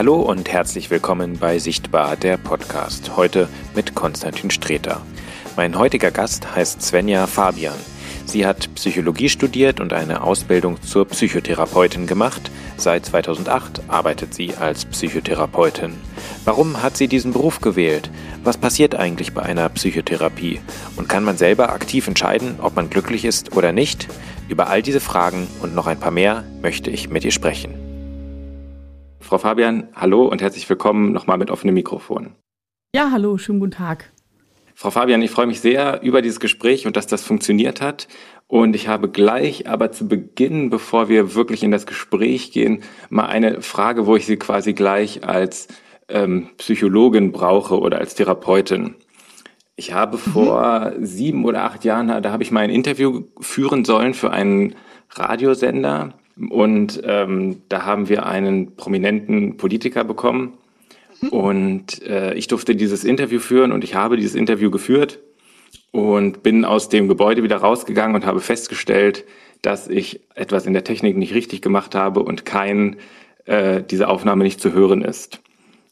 Hallo und herzlich willkommen bei Sichtbar, der Podcast. Heute mit Konstantin Streter. Mein heutiger Gast heißt Svenja Fabian. Sie hat Psychologie studiert und eine Ausbildung zur Psychotherapeutin gemacht. Seit 2008 arbeitet sie als Psychotherapeutin. Warum hat sie diesen Beruf gewählt? Was passiert eigentlich bei einer Psychotherapie? Und kann man selber aktiv entscheiden, ob man glücklich ist oder nicht? Über all diese Fragen und noch ein paar mehr möchte ich mit ihr sprechen. Frau Fabian, hallo und herzlich willkommen nochmal mit offenem Mikrofon. Ja, hallo, schönen guten Tag. Frau Fabian, ich freue mich sehr über dieses Gespräch und dass das funktioniert hat. Und ich habe gleich aber zu Beginn, bevor wir wirklich in das Gespräch gehen, mal eine Frage, wo ich Sie quasi gleich als ähm, Psychologin brauche oder als Therapeutin. Ich habe mhm. vor sieben oder acht Jahren, da habe ich mal ein Interview führen sollen für einen Radiosender. Und ähm, da haben wir einen prominenten Politiker bekommen. Mhm. Und äh, ich durfte dieses Interview führen und ich habe dieses Interview geführt und bin aus dem Gebäude wieder rausgegangen und habe festgestellt, dass ich etwas in der Technik nicht richtig gemacht habe und kein, äh, diese Aufnahme nicht zu hören ist.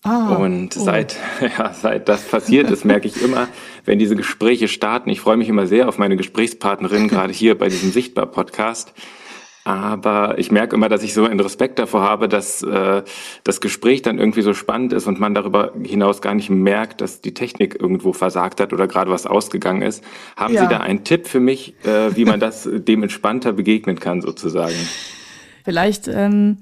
Ah, und oh. seit, ja, seit das passiert ist, merke ich immer, wenn diese Gespräche starten, ich freue mich immer sehr auf meine Gesprächspartnerin, gerade hier bei diesem Sichtbar-Podcast. Aber ich merke immer, dass ich so einen Respekt davor habe, dass äh, das Gespräch dann irgendwie so spannend ist und man darüber hinaus gar nicht merkt, dass die Technik irgendwo versagt hat oder gerade was ausgegangen ist. Haben ja. Sie da einen Tipp für mich, äh, wie man das dem entspannter begegnen kann, sozusagen? Vielleicht ähm,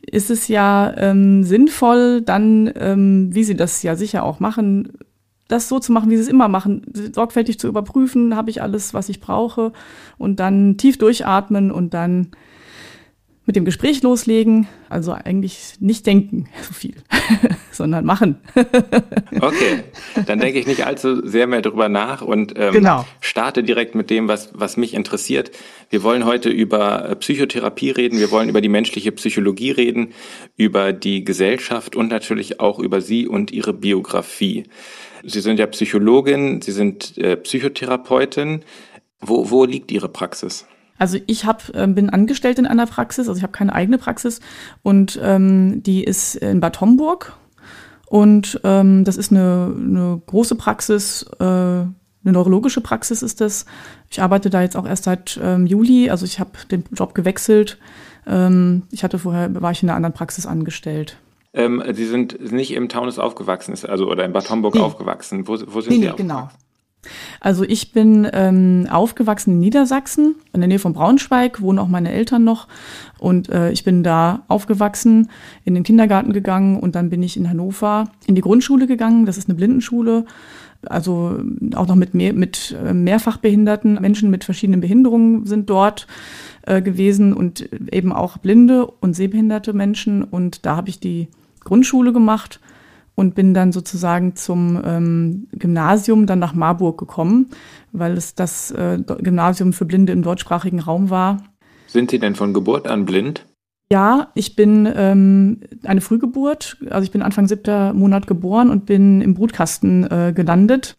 ist es ja ähm, sinnvoll, dann, ähm, wie Sie das ja sicher auch machen, das so zu machen, wie sie es immer machen, sorgfältig zu überprüfen, habe ich alles, was ich brauche und dann tief durchatmen und dann mit dem Gespräch loslegen. Also eigentlich nicht denken so viel, sondern machen. okay, dann denke ich nicht allzu sehr mehr drüber nach und ähm, genau. starte direkt mit dem, was, was mich interessiert. Wir wollen heute über Psychotherapie reden, wir wollen über die menschliche Psychologie reden, über die Gesellschaft und natürlich auch über Sie und Ihre Biografie. Sie sind ja Psychologin, Sie sind äh, Psychotherapeutin. Wo, wo liegt Ihre Praxis? Also ich hab, äh, bin angestellt in einer Praxis, also ich habe keine eigene Praxis und ähm, die ist in Bad Homburg und ähm, das ist eine, eine große Praxis, äh, eine neurologische Praxis ist das. Ich arbeite da jetzt auch erst seit ähm, Juli, also ich habe den Job gewechselt. Ähm, ich hatte vorher, war ich in einer anderen Praxis angestellt. Ähm, Sie sind nicht im Taunus aufgewachsen, also oder in Bad Homburg nee. aufgewachsen. Wo, wo sind nee, Sie nee, genau. Also ich bin ähm, aufgewachsen in Niedersachsen, in der Nähe von Braunschweig, wohnen auch meine Eltern noch. Und äh, ich bin da aufgewachsen, in den Kindergarten gegangen und dann bin ich in Hannover in die Grundschule gegangen. Das ist eine Blindenschule. Also auch noch mit, mehr, mit äh, mehrfach behinderten Menschen mit verschiedenen Behinderungen sind dort äh, gewesen und eben auch blinde und sehbehinderte Menschen. Und da habe ich die Grundschule gemacht und bin dann sozusagen zum ähm, Gymnasium dann nach Marburg gekommen, weil es das äh, Gymnasium für Blinde im deutschsprachigen Raum war. Sind Sie denn von Geburt an blind? Ja, ich bin ähm, eine Frühgeburt. Also ich bin Anfang siebter Monat geboren und bin im Brutkasten äh, gelandet,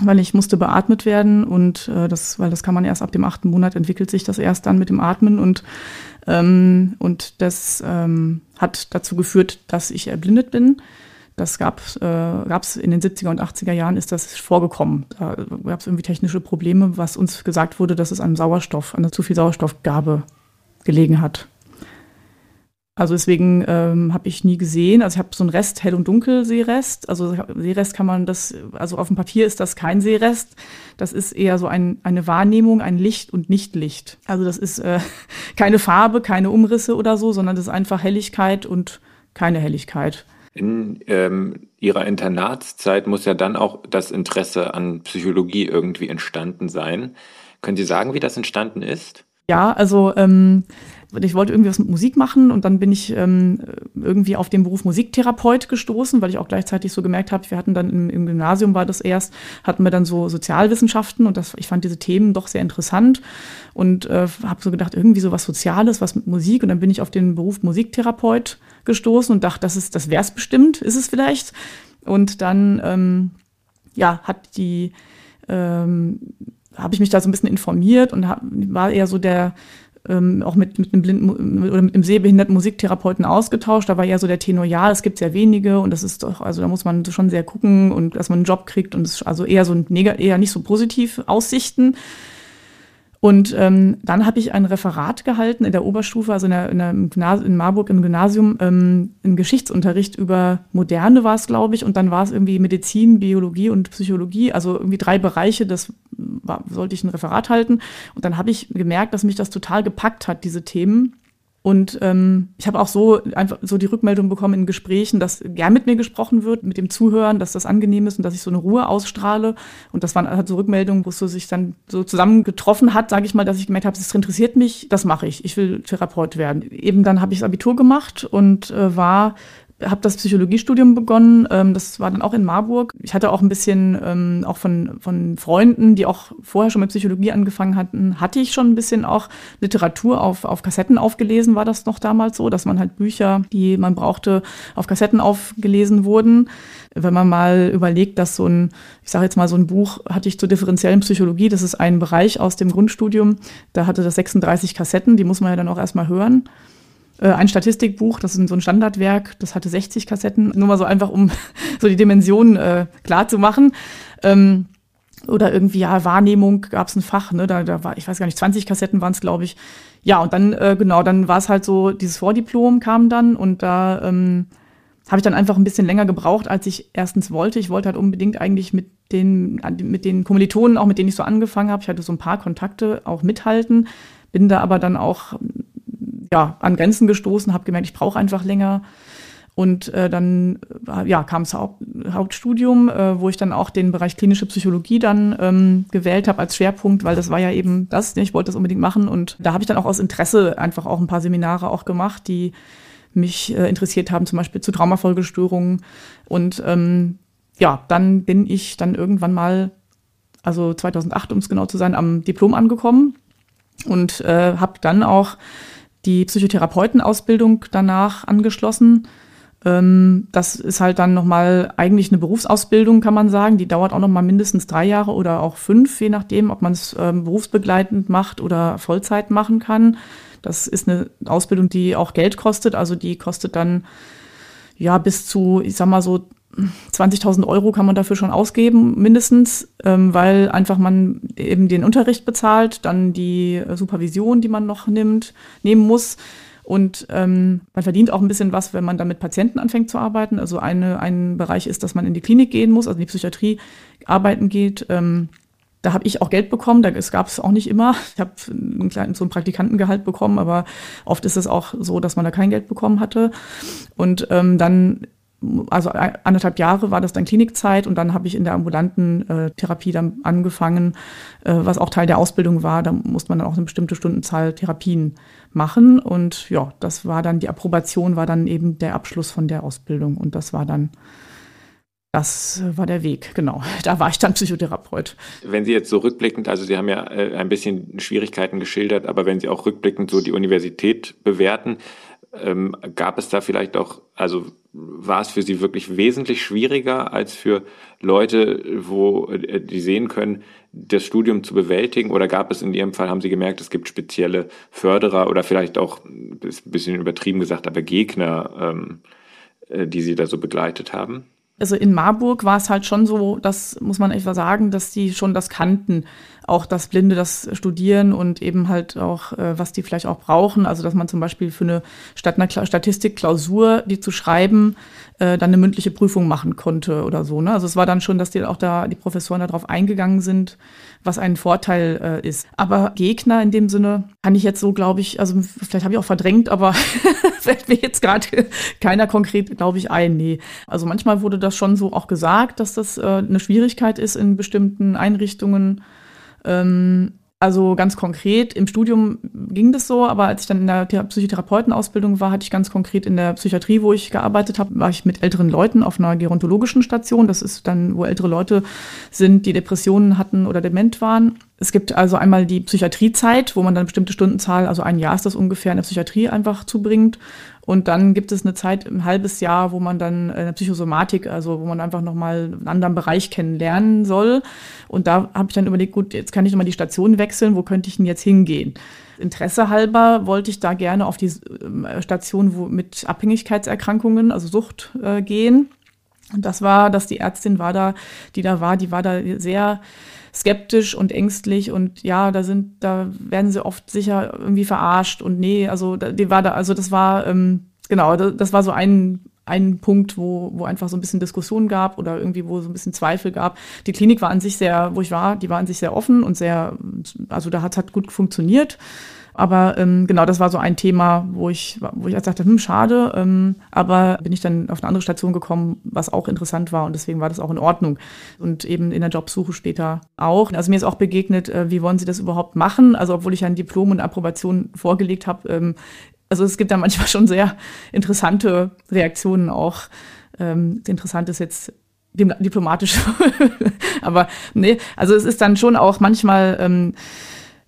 weil ich musste beatmet werden und äh, das, weil das kann man erst ab dem achten Monat entwickelt sich das erst dann mit dem Atmen und ähm, und das ähm, hat dazu geführt, dass ich erblindet bin. Das gab es äh, in den 70er und 80er Jahren ist das vorgekommen. Da gab es irgendwie technische Probleme, was uns gesagt wurde, dass es an Sauerstoff, an der zu viel Sauerstoffgabe gelegen hat. Also deswegen ähm, habe ich nie gesehen. Also ich habe so einen Rest Hell- und Dunkel-Seerest. Also Seerest kann man das, also auf dem Papier ist das kein Seerest. Das ist eher so ein, eine Wahrnehmung, ein Licht und Nichtlicht. Also das ist äh, keine Farbe, keine Umrisse oder so, sondern das ist einfach Helligkeit und keine Helligkeit. In ähm, Ihrer Internatszeit muss ja dann auch das Interesse an Psychologie irgendwie entstanden sein. Können Sie sagen, wie das entstanden ist? Ja, also ähm, ich wollte irgendwie was mit Musik machen und dann bin ich ähm, irgendwie auf den Beruf Musiktherapeut gestoßen, weil ich auch gleichzeitig so gemerkt habe, wir hatten dann im, im Gymnasium war das erst, hatten wir dann so Sozialwissenschaften und das, ich fand diese Themen doch sehr interessant und äh, habe so gedacht, irgendwie so was Soziales, was mit Musik und dann bin ich auf den Beruf Musiktherapeut gestoßen und dachte, das ist, das wär's bestimmt, ist es vielleicht. Und dann ähm, ja, hat die ähm, habe ich mich da so ein bisschen informiert und hab, war eher so der ähm, auch mit, mit einem blinden oder mit einem sehbehinderten Musiktherapeuten ausgetauscht. Da war ja so der Tenor, ja, es gibt sehr wenige und das ist doch, also da muss man schon sehr gucken und dass man einen Job kriegt und es also eher so ein eher nicht so positiv Aussichten. Und ähm, dann habe ich ein Referat gehalten in der Oberstufe, also in, der, in, der, in Marburg im Gymnasium, ähm, im Geschichtsunterricht über Moderne war es, glaube ich, und dann war es irgendwie Medizin, Biologie und Psychologie, also irgendwie drei Bereiche, das war, sollte ich ein Referat halten. Und dann habe ich gemerkt, dass mich das total gepackt hat, diese Themen. Und ähm, ich habe auch so einfach so die Rückmeldung bekommen in Gesprächen, dass gern mit mir gesprochen wird, mit dem Zuhören, dass das angenehm ist und dass ich so eine Ruhe ausstrahle. Und das waren halt so Rückmeldungen, wo es so sich dann so zusammengetroffen hat, sage ich mal, dass ich gemerkt habe, das interessiert mich, das mache ich. Ich will Therapeut werden. Eben dann habe ich das Abitur gemacht und äh, war habe das Psychologiestudium begonnen. Ähm, das war dann auch in Marburg. Ich hatte auch ein bisschen ähm, auch von, von Freunden, die auch vorher schon mit Psychologie angefangen hatten, hatte ich schon ein bisschen auch Literatur auf, auf Kassetten aufgelesen, war das noch damals so, dass man halt Bücher, die man brauchte, auf Kassetten aufgelesen wurden. Wenn man mal überlegt, dass so ein, ich sage jetzt mal so ein Buch hatte ich zur differenziellen Psychologie, das ist ein Bereich aus dem Grundstudium, da hatte das 36 Kassetten, die muss man ja dann auch erstmal hören. Äh, ein Statistikbuch, das ist so ein Standardwerk, das hatte 60 Kassetten, nur mal so einfach, um so die Dimensionen äh, klar zu machen. Ähm, oder irgendwie, ja, Wahrnehmung gab es ein Fach, ne? Da, da war, ich weiß gar nicht, 20 Kassetten waren es, glaube ich. Ja, und dann, äh, genau, dann war es halt so, dieses Vordiplom kam dann und da ähm, habe ich dann einfach ein bisschen länger gebraucht, als ich erstens wollte. Ich wollte halt unbedingt eigentlich mit den, mit den Kommilitonen, auch mit denen ich so angefangen habe, ich hatte so ein paar Kontakte, auch mithalten, bin da aber dann auch ja, an Grenzen gestoßen, habe gemerkt, ich brauche einfach länger. Und äh, dann äh, ja, kam das Haupt, Hauptstudium, äh, wo ich dann auch den Bereich klinische Psychologie dann ähm, gewählt habe als Schwerpunkt, weil das war ja eben das, ich wollte das unbedingt machen. Und da habe ich dann auch aus Interesse einfach auch ein paar Seminare auch gemacht, die mich äh, interessiert haben, zum Beispiel zu Traumafolgestörungen. Und ähm, ja, dann bin ich dann irgendwann mal, also 2008, um es genau zu sein, am Diplom angekommen und äh, habe dann auch die Psychotherapeutenausbildung danach angeschlossen. Ähm, das ist halt dann nochmal eigentlich eine Berufsausbildung, kann man sagen. Die dauert auch nochmal mindestens drei Jahre oder auch fünf, je nachdem, ob man es ähm, berufsbegleitend macht oder Vollzeit machen kann. Das ist eine Ausbildung, die auch Geld kostet. Also die kostet dann ja bis zu, ich sag mal so 20.000 Euro kann man dafür schon ausgeben, mindestens, ähm, weil einfach man eben den Unterricht bezahlt, dann die Supervision, die man noch nimmt, nehmen muss. Und ähm, man verdient auch ein bisschen was, wenn man dann mit Patienten anfängt zu arbeiten. Also eine, ein Bereich ist, dass man in die Klinik gehen muss, also in die Psychiatrie arbeiten geht. Ähm, da habe ich auch Geld bekommen, da gab es auch nicht immer. Ich habe einen kleinen, so ein Praktikantengehalt bekommen, aber oft ist es auch so, dass man da kein Geld bekommen hatte. Und ähm, dann also anderthalb Jahre war das dann Klinikzeit und dann habe ich in der ambulanten äh, Therapie dann angefangen, äh, was auch Teil der Ausbildung war. Da musste man dann auch eine bestimmte Stundenzahl Therapien machen und ja, das war dann die Approbation, war dann eben der Abschluss von der Ausbildung und das war dann das war der Weg, genau. Da war ich dann Psychotherapeut. Wenn Sie jetzt so rückblickend, also Sie haben ja äh, ein bisschen Schwierigkeiten geschildert, aber wenn Sie auch rückblickend so die Universität bewerten, ähm, gab es da vielleicht auch, also war es für Sie wirklich wesentlich schwieriger als für Leute, wo äh, die sehen können, das Studium zu bewältigen? Oder gab es in Ihrem Fall, haben Sie gemerkt, es gibt spezielle Förderer oder vielleicht auch, ein bisschen übertrieben gesagt, aber Gegner, ähm, äh, die Sie da so begleitet haben? Also in Marburg war es halt schon so, das muss man etwa sagen, dass die schon das kannten, auch dass Blinde das studieren und eben halt auch, äh, was die vielleicht auch brauchen. Also dass man zum Beispiel für eine statt einer Statistikklausur, die zu schreiben, äh, dann eine mündliche Prüfung machen konnte oder so. Ne? Also es war dann schon, dass die auch da die Professoren darauf eingegangen sind, was ein Vorteil äh, ist. Aber Gegner in dem Sinne kann ich jetzt so, glaube ich, also vielleicht habe ich auch verdrängt, aber fällt mir jetzt gerade keiner konkret, glaube ich, ein. Nee. Also manchmal wurde das schon so auch gesagt, dass das äh, eine Schwierigkeit ist in bestimmten Einrichtungen. Ähm, also ganz konkret, im Studium ging das so, aber als ich dann in der Psychotherapeutenausbildung war, hatte ich ganz konkret in der Psychiatrie, wo ich gearbeitet habe, war ich mit älteren Leuten auf einer gerontologischen Station. Das ist dann, wo ältere Leute sind, die Depressionen hatten oder dement waren. Es gibt also einmal die Psychiatriezeit, wo man dann bestimmte Stundenzahl, also ein Jahr ist das ungefähr, in der Psychiatrie einfach zubringt. Und dann gibt es eine Zeit, ein halbes Jahr, wo man dann in der Psychosomatik, also wo man einfach nochmal einen anderen Bereich kennenlernen soll. Und da habe ich dann überlegt, gut, jetzt kann ich nochmal die Station wechseln, wo könnte ich denn jetzt hingehen? Interesse halber wollte ich da gerne auf die ähm, Station wo, mit Abhängigkeitserkrankungen, also Sucht, äh, gehen. Und das war, dass die Ärztin war da, die da war, die war da sehr skeptisch und ängstlich und ja, da sind, da werden sie oft sicher irgendwie verarscht und nee, also die war da, also das war ähm, genau, das, das war so ein ein Punkt, wo, wo einfach so ein bisschen Diskussion gab oder irgendwie, wo so ein bisschen Zweifel gab. Die Klinik war an sich sehr, wo ich war, die war an sich sehr offen und sehr, also da hat hat gut funktioniert. Aber ähm, genau, das war so ein Thema, wo ich, wo ich jetzt dachte, hm, schade. Ähm, aber bin ich dann auf eine andere Station gekommen, was auch interessant war und deswegen war das auch in Ordnung. Und eben in der Jobsuche später auch. Also mir ist auch begegnet, äh, wie wollen Sie das überhaupt machen? Also obwohl ich ein Diplom und Approbation vorgelegt habe, ähm, also es gibt da manchmal schon sehr interessante Reaktionen auch. Ähm, interessant ist jetzt diplomatisch, aber nee, also es ist dann schon auch manchmal ähm,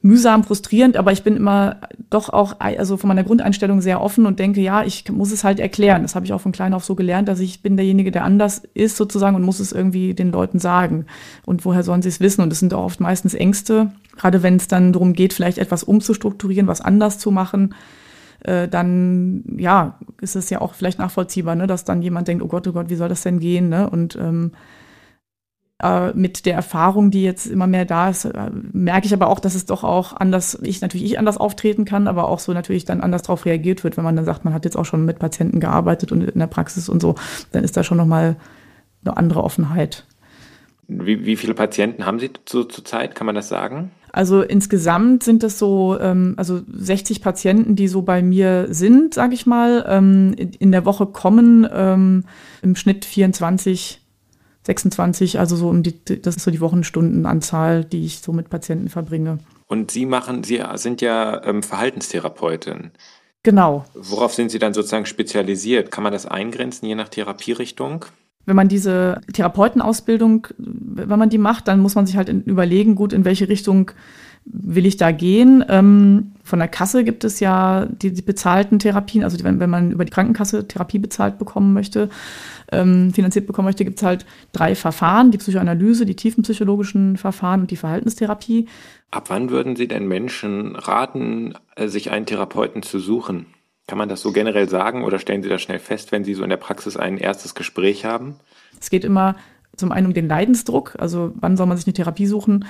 mühsam, frustrierend, aber ich bin immer doch auch, also von meiner Grundeinstellung sehr offen und denke, ja, ich muss es halt erklären. Das habe ich auch von klein auf so gelernt, dass ich bin derjenige, der anders ist sozusagen und muss es irgendwie den Leuten sagen. Und woher sollen sie es wissen? Und es sind auch oft meistens Ängste, gerade wenn es dann darum geht, vielleicht etwas umzustrukturieren, was anders zu machen äh, dann ja, ist es ja auch vielleicht nachvollziehbar, ne, dass dann jemand denkt, oh Gott, oh Gott, wie soll das denn gehen? Ne? Und ähm, äh, mit der Erfahrung, die jetzt immer mehr da ist, äh, merke ich aber auch, dass es doch auch anders, ich natürlich ich anders auftreten kann, aber auch so natürlich dann anders darauf reagiert wird, wenn man dann sagt, man hat jetzt auch schon mit Patienten gearbeitet und in der Praxis und so, dann ist da schon nochmal eine andere Offenheit. Wie, wie viele Patienten haben Sie zu, zur Zeit? Kann man das sagen? Also insgesamt sind es so, ähm, also 60 Patienten, die so bei mir sind, sage ich mal. Ähm, in der Woche kommen ähm, im Schnitt 24 26, also so um die, das ist so die Wochenstundenanzahl, die ich so mit Patienten verbringe. Und Sie machen, Sie sind ja ähm, Verhaltenstherapeutin. Genau. Worauf sind Sie dann sozusagen spezialisiert? Kann man das eingrenzen, je nach Therapierichtung? Wenn man diese Therapeutenausbildung, wenn man die macht, dann muss man sich halt überlegen, gut, in welche Richtung will ich da gehen? Ähm, von der Kasse gibt es ja die, die bezahlten Therapien, also wenn, wenn man über die Krankenkasse Therapie bezahlt bekommen möchte, ähm, finanziert bekommen möchte, gibt es halt drei Verfahren, die Psychoanalyse, die tiefenpsychologischen Verfahren und die Verhaltenstherapie. Ab wann würden Sie denn Menschen raten, äh, sich einen Therapeuten zu suchen? Kann man das so generell sagen oder stellen Sie das schnell fest, wenn Sie so in der Praxis ein erstes Gespräch haben? Es geht immer zum einen um den Leidensdruck, also wann soll man sich eine Therapie suchen?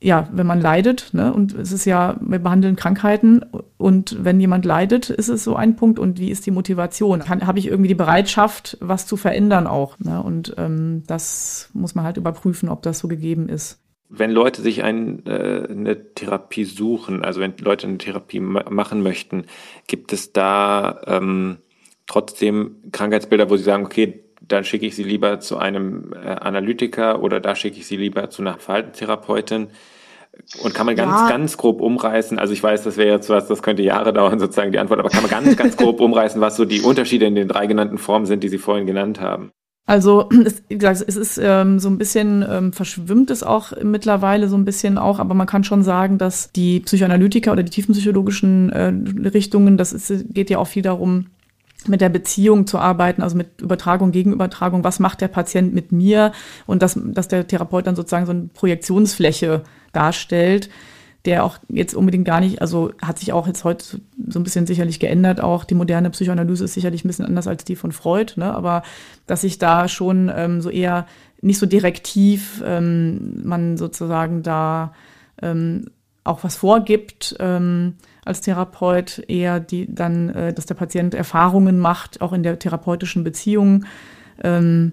Ja, wenn man leidet, ne, und es ist ja, wir behandeln Krankheiten und wenn jemand leidet, ist es so ein Punkt und wie ist die Motivation? Habe ich irgendwie die Bereitschaft, was zu verändern auch? Ne? Und ähm, das muss man halt überprüfen, ob das so gegeben ist. Wenn Leute sich ein, äh, eine Therapie suchen, also wenn Leute eine Therapie ma machen möchten, gibt es da ähm, trotzdem Krankheitsbilder, wo sie sagen, okay, dann schicke ich sie lieber zu einem äh, Analytiker oder da schicke ich sie lieber zu einer Verhaltenstherapeutin. Und kann man ganz, ja. ganz grob umreißen, also ich weiß, das wäre jetzt was, das könnte Jahre dauern, sozusagen die Antwort, aber kann man ganz, ganz grob umreißen, was so die Unterschiede in den drei genannten Formen sind, die Sie vorhin genannt haben? Also, es, wie gesagt, es ist ähm, so ein bisschen, ähm, verschwimmt es auch mittlerweile so ein bisschen auch, aber man kann schon sagen, dass die Psychoanalytiker oder die tiefenpsychologischen äh, Richtungen, das ist, geht ja auch viel darum, mit der Beziehung zu arbeiten, also mit Übertragung, Gegenübertragung, was macht der Patient mit mir? Und dass, dass der Therapeut dann sozusagen so eine Projektionsfläche darstellt, der auch jetzt unbedingt gar nicht, also hat sich auch jetzt heute so ein bisschen sicherlich geändert, auch die moderne Psychoanalyse ist sicherlich ein bisschen anders als die von Freud, ne? aber dass sich da schon ähm, so eher nicht so direktiv ähm, man sozusagen da ähm, auch was vorgibt, ähm, als Therapeut eher die dann, äh, dass der Patient Erfahrungen macht, auch in der therapeutischen Beziehung. Ähm,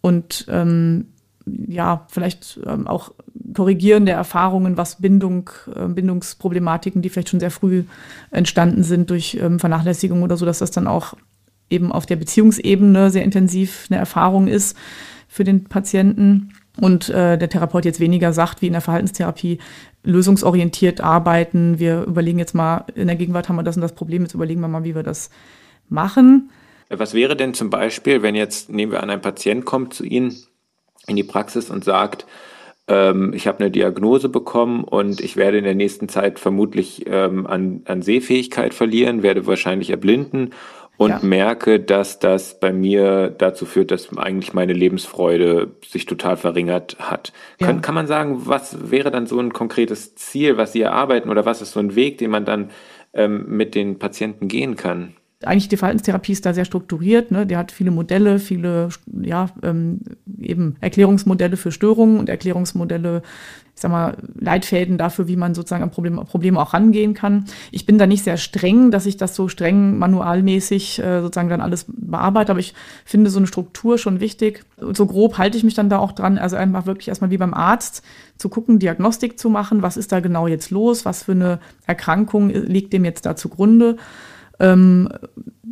und ähm, ja, vielleicht ähm, auch korrigierende Erfahrungen, was Bindung, äh, Bindungsproblematiken, die vielleicht schon sehr früh entstanden sind durch ähm, Vernachlässigung oder so, dass das dann auch eben auf der Beziehungsebene sehr intensiv eine Erfahrung ist für den Patienten und äh, der Therapeut jetzt weniger sagt, wie in der Verhaltenstherapie, lösungsorientiert arbeiten. Wir überlegen jetzt mal, in der Gegenwart haben wir das und das Problem, jetzt überlegen wir mal, wie wir das machen. Was wäre denn zum Beispiel, wenn jetzt, nehmen wir an, ein Patient kommt zu Ihnen in die Praxis und sagt, ähm, ich habe eine Diagnose bekommen und ich werde in der nächsten Zeit vermutlich ähm, an, an Sehfähigkeit verlieren, werde wahrscheinlich erblinden und ja. merke, dass das bei mir dazu führt, dass eigentlich meine Lebensfreude sich total verringert hat. Ja. Kann, kann man sagen, was wäre dann so ein konkretes Ziel, was Sie erarbeiten oder was ist so ein Weg, den man dann ähm, mit den Patienten gehen kann? eigentlich die Verhaltenstherapie ist da sehr strukturiert. Ne? Der hat viele Modelle, viele ja, ähm, eben Erklärungsmodelle für Störungen und Erklärungsmodelle, ich sag mal, Leitfäden dafür, wie man sozusagen an Probleme, Probleme auch rangehen kann. Ich bin da nicht sehr streng, dass ich das so streng manualmäßig äh, sozusagen dann alles bearbeite, aber ich finde so eine Struktur schon wichtig. So grob halte ich mich dann da auch dran, also einfach wirklich erstmal wie beim Arzt zu gucken, Diagnostik zu machen, was ist da genau jetzt los, was für eine Erkrankung liegt dem jetzt da zugrunde ähm,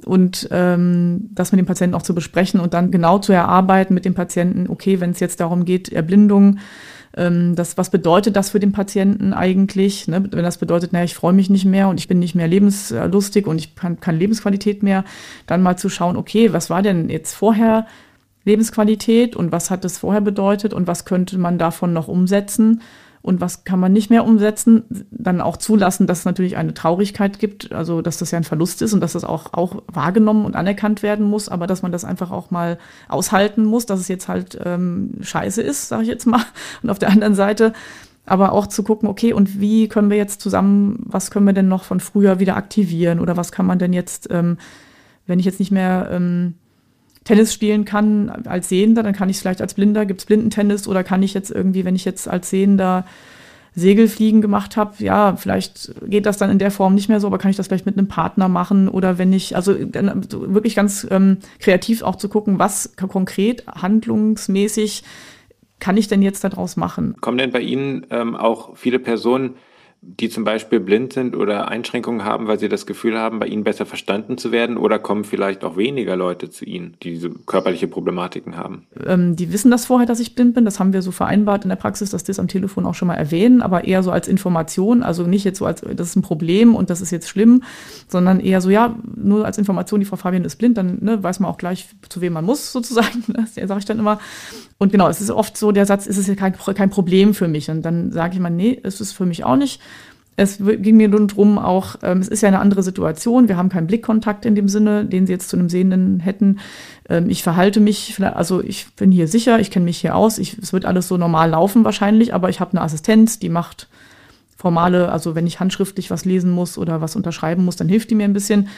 und ähm, das mit dem Patienten auch zu besprechen und dann genau zu erarbeiten mit dem Patienten, okay, wenn es jetzt darum geht, Erblindung, ähm, das, was bedeutet das für den Patienten eigentlich? Ne? Wenn das bedeutet, naja, ich freue mich nicht mehr und ich bin nicht mehr lebenslustig und ich kann keine Lebensqualität mehr, dann mal zu schauen, okay, was war denn jetzt vorher Lebensqualität und was hat es vorher bedeutet und was könnte man davon noch umsetzen? Und was kann man nicht mehr umsetzen, dann auch zulassen, dass es natürlich eine Traurigkeit gibt, also dass das ja ein Verlust ist und dass das auch, auch wahrgenommen und anerkannt werden muss, aber dass man das einfach auch mal aushalten muss, dass es jetzt halt ähm, scheiße ist, sage ich jetzt mal. Und auf der anderen Seite aber auch zu gucken, okay, und wie können wir jetzt zusammen, was können wir denn noch von früher wieder aktivieren oder was kann man denn jetzt, ähm, wenn ich jetzt nicht mehr ähm, Tennis spielen kann als Sehender, dann kann ich es vielleicht als Blinder, gibt's Blindentennis oder kann ich jetzt irgendwie, wenn ich jetzt als Sehender Segelfliegen gemacht habe, ja, vielleicht geht das dann in der Form nicht mehr so, aber kann ich das vielleicht mit einem Partner machen oder wenn ich, also wirklich ganz ähm, kreativ auch zu gucken, was konkret handlungsmäßig kann ich denn jetzt daraus machen? Kommen denn bei Ihnen ähm, auch viele Personen, die zum Beispiel blind sind oder Einschränkungen haben, weil sie das Gefühl haben, bei ihnen besser verstanden zu werden? Oder kommen vielleicht auch weniger Leute zu ihnen, die diese körperliche Problematiken haben? Ähm, die wissen das vorher, dass ich blind bin. Das haben wir so vereinbart in der Praxis, dass die das am Telefon auch schon mal erwähnen, aber eher so als Information. Also nicht jetzt so als, das ist ein Problem und das ist jetzt schlimm, sondern eher so, ja, nur als Information, die Frau Fabian ist blind, dann ne, weiß man auch gleich, zu wem man muss, sozusagen. Das sage ich dann immer. Und genau, es ist oft so der Satz, ist es kein, kein Problem für mich. Und dann sage ich mal, nee, es ist für mich auch nicht. Es ging mir nun drum auch, ähm, es ist ja eine andere Situation. Wir haben keinen Blickkontakt in dem Sinne, den Sie jetzt zu einem Sehenden hätten. Ähm, ich verhalte mich, also ich bin hier sicher, ich kenne mich hier aus. Ich, es wird alles so normal laufen wahrscheinlich, aber ich habe eine Assistenz, die macht formale, also wenn ich handschriftlich was lesen muss oder was unterschreiben muss, dann hilft die mir ein bisschen.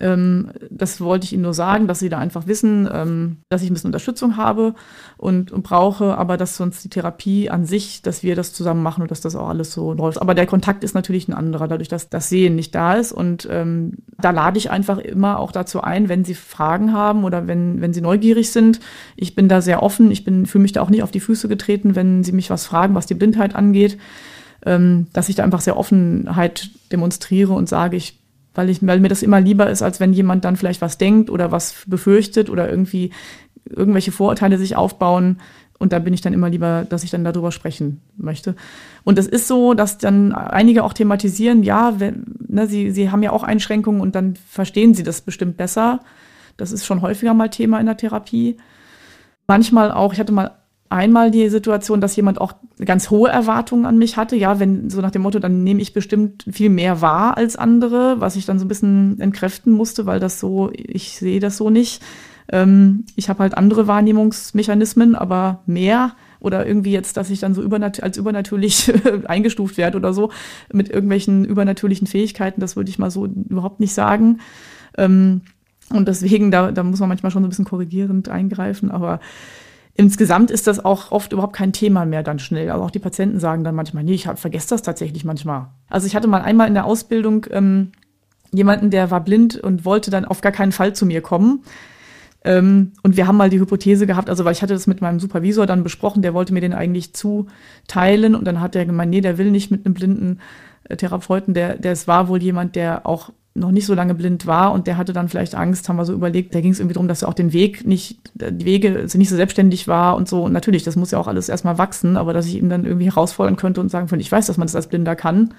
Ähm, das wollte ich Ihnen nur sagen, dass Sie da einfach wissen, ähm, dass ich ein bisschen Unterstützung habe und, und, brauche, aber dass sonst die Therapie an sich, dass wir das zusammen machen und dass das auch alles so läuft. Aber der Kontakt ist natürlich ein anderer, dadurch, dass das Sehen nicht da ist. Und ähm, da lade ich einfach immer auch dazu ein, wenn Sie Fragen haben oder wenn, wenn Sie neugierig sind. Ich bin da sehr offen. Ich bin, fühle mich da auch nicht auf die Füße getreten, wenn Sie mich was fragen, was die Blindheit angeht. Ähm, dass ich da einfach sehr Offenheit demonstriere und sage, ich weil, ich, weil mir das immer lieber ist, als wenn jemand dann vielleicht was denkt oder was befürchtet oder irgendwie irgendwelche Vorurteile sich aufbauen. Und da bin ich dann immer lieber, dass ich dann darüber sprechen möchte. Und es ist so, dass dann einige auch thematisieren, ja, wenn, ne, sie, sie haben ja auch Einschränkungen und dann verstehen sie das bestimmt besser. Das ist schon häufiger mal Thema in der Therapie. Manchmal auch, ich hatte mal einmal die Situation, dass jemand auch ganz hohe Erwartungen an mich hatte. Ja, wenn so nach dem Motto, dann nehme ich bestimmt viel mehr wahr als andere, was ich dann so ein bisschen entkräften musste, weil das so, ich sehe das so nicht. Ähm, ich habe halt andere Wahrnehmungsmechanismen, aber mehr oder irgendwie jetzt, dass ich dann so übernat als übernatürlich eingestuft werde oder so mit irgendwelchen übernatürlichen Fähigkeiten, das würde ich mal so überhaupt nicht sagen. Ähm, und deswegen, da, da muss man manchmal schon so ein bisschen korrigierend eingreifen, aber Insgesamt ist das auch oft überhaupt kein Thema mehr dann schnell. Also auch die Patienten sagen dann manchmal, nee, ich vergesse das tatsächlich manchmal. Also ich hatte mal einmal in der Ausbildung ähm, jemanden, der war blind und wollte dann auf gar keinen Fall zu mir kommen. Ähm, und wir haben mal die Hypothese gehabt, also weil ich hatte das mit meinem Supervisor dann besprochen, der wollte mir den eigentlich zuteilen und dann hat er gemeint, nee, der will nicht mit einem blinden äh, Therapeuten, der, der es war wohl jemand, der auch noch nicht so lange blind war und der hatte dann vielleicht Angst, haben wir so überlegt, da ging es irgendwie darum, dass er auch den Weg nicht, die Wege nicht so selbstständig war und so. Und natürlich, das muss ja auch alles erstmal wachsen, aber dass ich ihm dann irgendwie herausfordern könnte und sagen könnte, ich weiß, dass man das als Blinder kann.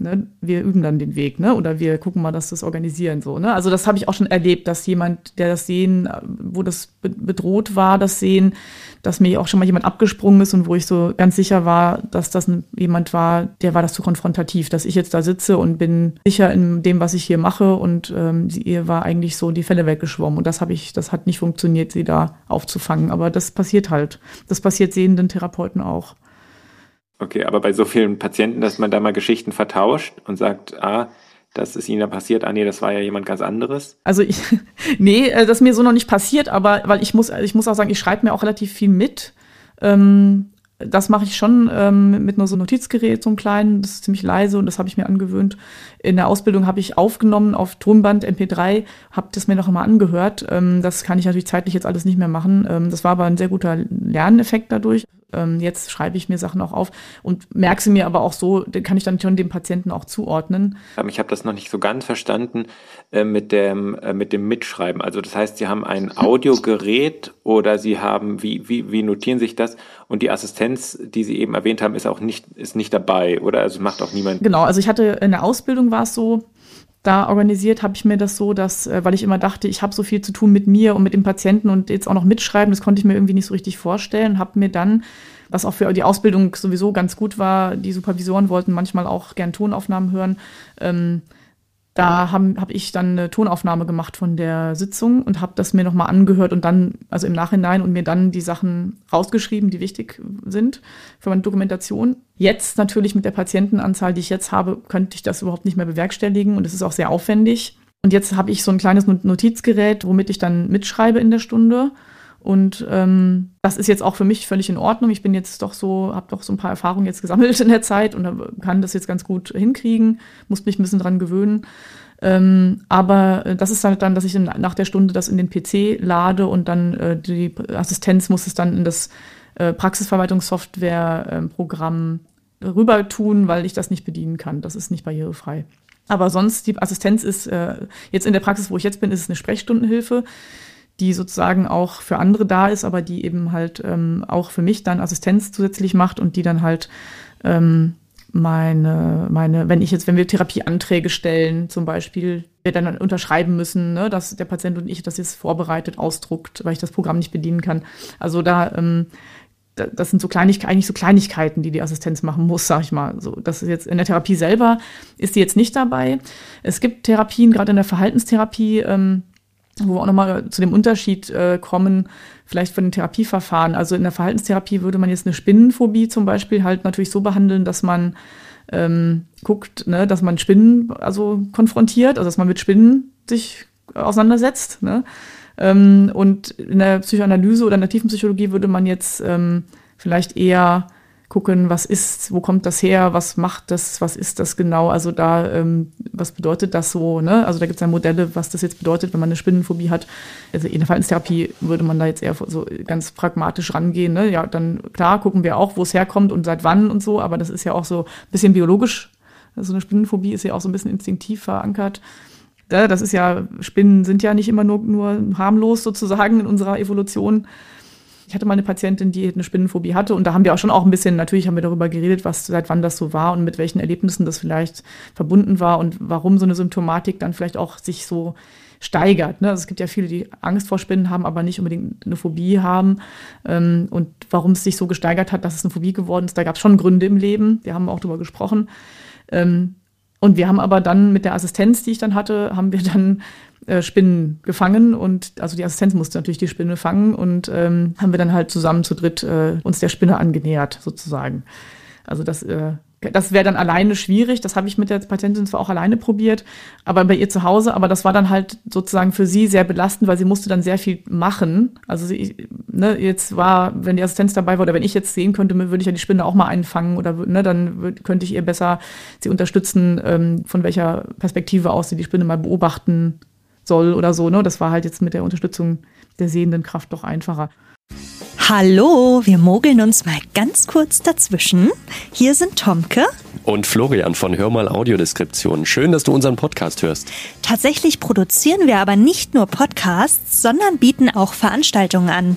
Ne? Wir üben dann den Weg, ne? Oder wir gucken mal, dass das organisieren so. Ne? Also das habe ich auch schon erlebt, dass jemand, der das Sehen, wo das bedroht war, das Sehen, dass mir auch schon mal jemand abgesprungen ist und wo ich so ganz sicher war, dass das jemand war, der war das zu konfrontativ, dass ich jetzt da sitze und bin sicher in dem, was ich hier mache und ähm, ihr war eigentlich so die Fälle weggeschwommen und das habe ich, das hat nicht funktioniert, sie da aufzufangen. Aber das passiert halt. Das passiert sehenden Therapeuten auch. Okay, aber bei so vielen Patienten, dass man da mal Geschichten vertauscht und sagt, ah, das ist Ihnen da passiert, ah nee, das war ja jemand ganz anderes? Also ich, nee, äh, das ist mir so noch nicht passiert, aber weil ich muss, ich muss auch sagen, ich schreibe mir auch relativ viel mit. Ähm, das mache ich schon ähm, mit nur so einem Notizgerät, so einem kleinen, das ist ziemlich leise und das habe ich mir angewöhnt. In der Ausbildung habe ich aufgenommen auf Tonband MP3, habe das mir noch immer angehört. Ähm, das kann ich natürlich zeitlich jetzt alles nicht mehr machen. Ähm, das war aber ein sehr guter Lerneffekt dadurch. Ähm, jetzt schreibe ich mir Sachen auch auf und merke sie mir aber auch so, kann ich dann schon dem Patienten auch zuordnen. Ich habe das noch nicht so ganz verstanden äh, mit, dem, äh, mit dem Mitschreiben. Also das heißt, Sie haben ein Audiogerät oder Sie haben, wie, wie, wie notieren sich das? Und die Assistenz, die Sie eben erwähnt haben, ist auch nicht, ist nicht dabei oder also macht auch niemand. Genau, also ich hatte in der Ausbildung war es so, da organisiert habe ich mir das so, dass, äh, weil ich immer dachte, ich habe so viel zu tun mit mir und mit dem Patienten und jetzt auch noch mitschreiben, das konnte ich mir irgendwie nicht so richtig vorstellen, habe mir dann, was auch für die Ausbildung sowieso ganz gut war, die Supervisoren wollten manchmal auch gern Tonaufnahmen hören, ähm, da habe hab ich dann eine Tonaufnahme gemacht von der Sitzung und habe das mir nochmal angehört und dann, also im Nachhinein und mir dann die Sachen rausgeschrieben, die wichtig sind für meine Dokumentation. Jetzt natürlich mit der Patientenanzahl, die ich jetzt habe, könnte ich das überhaupt nicht mehr bewerkstelligen und es ist auch sehr aufwendig. Und jetzt habe ich so ein kleines Notizgerät, womit ich dann mitschreibe in der Stunde. Und ähm, das ist jetzt auch für mich völlig in Ordnung. Ich bin jetzt doch so, habe doch so ein paar Erfahrungen jetzt gesammelt in der Zeit und kann das jetzt ganz gut hinkriegen, muss mich ein bisschen dran gewöhnen. Ähm, aber äh, das ist halt dann, dass ich nach der Stunde das in den PC lade und dann äh, die Assistenz muss es dann in das äh, Praxisverwaltungssoftware-Programm äh, rüber tun, weil ich das nicht bedienen kann. Das ist nicht barrierefrei. Aber sonst, die Assistenz ist äh, jetzt in der Praxis, wo ich jetzt bin, ist es eine Sprechstundenhilfe die sozusagen auch für andere da ist, aber die eben halt ähm, auch für mich dann Assistenz zusätzlich macht und die dann halt ähm, meine, meine, wenn ich jetzt, wenn wir Therapieanträge stellen, zum Beispiel, wir dann unterschreiben müssen, ne, dass der Patient und ich das jetzt vorbereitet ausdruckt, weil ich das Programm nicht bedienen kann. Also da, ähm, da das sind so Kleinigkeiten, eigentlich so Kleinigkeiten, die die Assistenz machen muss, sag ich mal. So, das ist jetzt in der Therapie selber ist die jetzt nicht dabei. Es gibt Therapien, gerade in der Verhaltenstherapie, ähm, wo wir auch nochmal zu dem Unterschied äh, kommen, vielleicht von den Therapieverfahren. Also in der Verhaltenstherapie würde man jetzt eine Spinnenphobie zum Beispiel halt natürlich so behandeln, dass man ähm, guckt, ne, dass man Spinnen also konfrontiert, also dass man mit Spinnen sich auseinandersetzt. Ne? Ähm, und in der Psychoanalyse oder in der Tiefenpsychologie würde man jetzt ähm, vielleicht eher gucken, was ist, wo kommt das her, was macht das, was ist das genau, also da, ähm, was bedeutet das so, ne? Also da gibt es ja Modelle, was das jetzt bedeutet, wenn man eine Spinnenphobie hat. Also in der Verhaltenstherapie würde man da jetzt eher so ganz pragmatisch rangehen, ne? Ja, dann klar gucken wir auch, wo es herkommt und seit wann und so, aber das ist ja auch so ein bisschen biologisch. Also eine Spinnenphobie ist ja auch so ein bisschen instinktiv verankert. Das ist ja, Spinnen sind ja nicht immer nur, nur harmlos sozusagen in unserer Evolution ich hatte mal eine Patientin, die eine Spinnenphobie hatte und da haben wir auch schon auch ein bisschen, natürlich haben wir darüber geredet, was seit wann das so war und mit welchen Erlebnissen das vielleicht verbunden war und warum so eine Symptomatik dann vielleicht auch sich so steigert. Ne? Also es gibt ja viele, die Angst vor Spinnen haben, aber nicht unbedingt eine Phobie haben. Ähm, und warum es sich so gesteigert hat, dass es eine Phobie geworden ist, da gab es schon Gründe im Leben. Wir haben auch darüber gesprochen. Ähm, und wir haben aber dann mit der Assistenz, die ich dann hatte, haben wir dann äh, Spinnen gefangen und also die Assistenz musste natürlich die Spinne fangen und ähm, haben wir dann halt zusammen zu dritt äh, uns der Spinne angenähert sozusagen. Also das äh, das wäre dann alleine schwierig. Das habe ich mit der Patientin zwar auch alleine probiert, aber bei ihr zu Hause. Aber das war dann halt sozusagen für sie sehr belastend, weil sie musste dann sehr viel machen. Also sie, ne, jetzt war, wenn die Assistenz dabei war oder wenn ich jetzt sehen könnte, würde ich ja die Spinne auch mal einfangen oder ne, dann könnte ich ihr besser sie unterstützen, ähm, von welcher Perspektive aus sie die Spinne mal beobachten soll oder so. Ne? Das war halt jetzt mit der Unterstützung der sehenden Kraft doch einfacher. Hallo, wir mogeln uns mal ganz kurz dazwischen. Hier sind Tomke Und Florian von Hörmal Audiodeskription. Schön, dass du unseren Podcast hörst. Tatsächlich produzieren wir aber nicht nur Podcasts, sondern bieten auch Veranstaltungen an.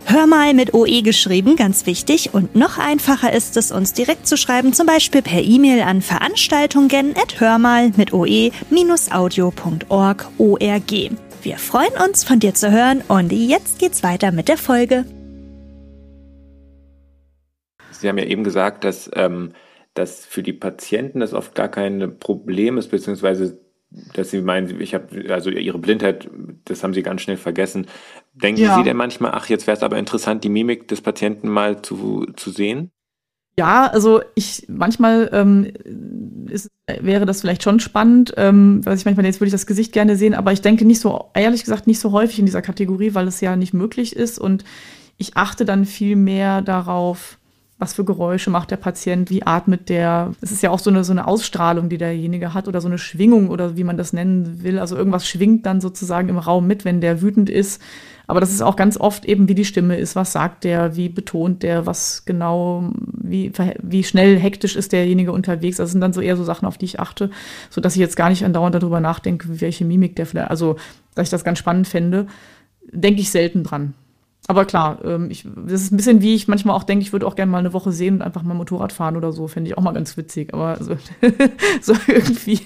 Hör mal mit OE geschrieben, ganz wichtig. Und noch einfacher ist es, uns direkt zu schreiben, zum Beispiel per E-Mail an veranstaltungen.hörmal mit oe-audio.org. Wir freuen uns, von dir zu hören und jetzt geht's weiter mit der Folge. Sie haben ja eben gesagt, dass, ähm, dass für die Patienten das oft gar kein Problem ist, beziehungsweise dass Sie meinen, ich habe, also Ihre Blindheit, das haben Sie ganz schnell vergessen. Denken ja. Sie denn manchmal, ach, jetzt wäre es aber interessant, die Mimik des Patienten mal zu, zu sehen? Ja, also ich manchmal ähm, ist, wäre das vielleicht schon spannend, ähm, weil ich manchmal jetzt würde ich das Gesicht gerne sehen, aber ich denke nicht so, ehrlich gesagt, nicht so häufig in dieser Kategorie, weil es ja nicht möglich ist und ich achte dann viel mehr darauf, was für Geräusche macht der Patient, wie atmet der. Es ist ja auch so eine, so eine Ausstrahlung, die derjenige hat oder so eine Schwingung oder wie man das nennen will. Also irgendwas schwingt dann sozusagen im Raum mit, wenn der wütend ist. Aber das ist auch ganz oft eben, wie die Stimme ist, was sagt der, wie betont der, was genau, wie, wie schnell hektisch ist derjenige unterwegs. Das sind dann so eher so Sachen, auf die ich achte, so dass ich jetzt gar nicht andauernd darüber nachdenke, welche Mimik der vielleicht, also, dass ich das ganz spannend fände, denke ich selten dran. Aber klar, ähm, ich, das ist ein bisschen wie ich manchmal auch denke, ich würde auch gerne mal eine Woche sehen und einfach mal Motorrad fahren oder so, fände ich auch mal ganz witzig. Aber so, so irgendwie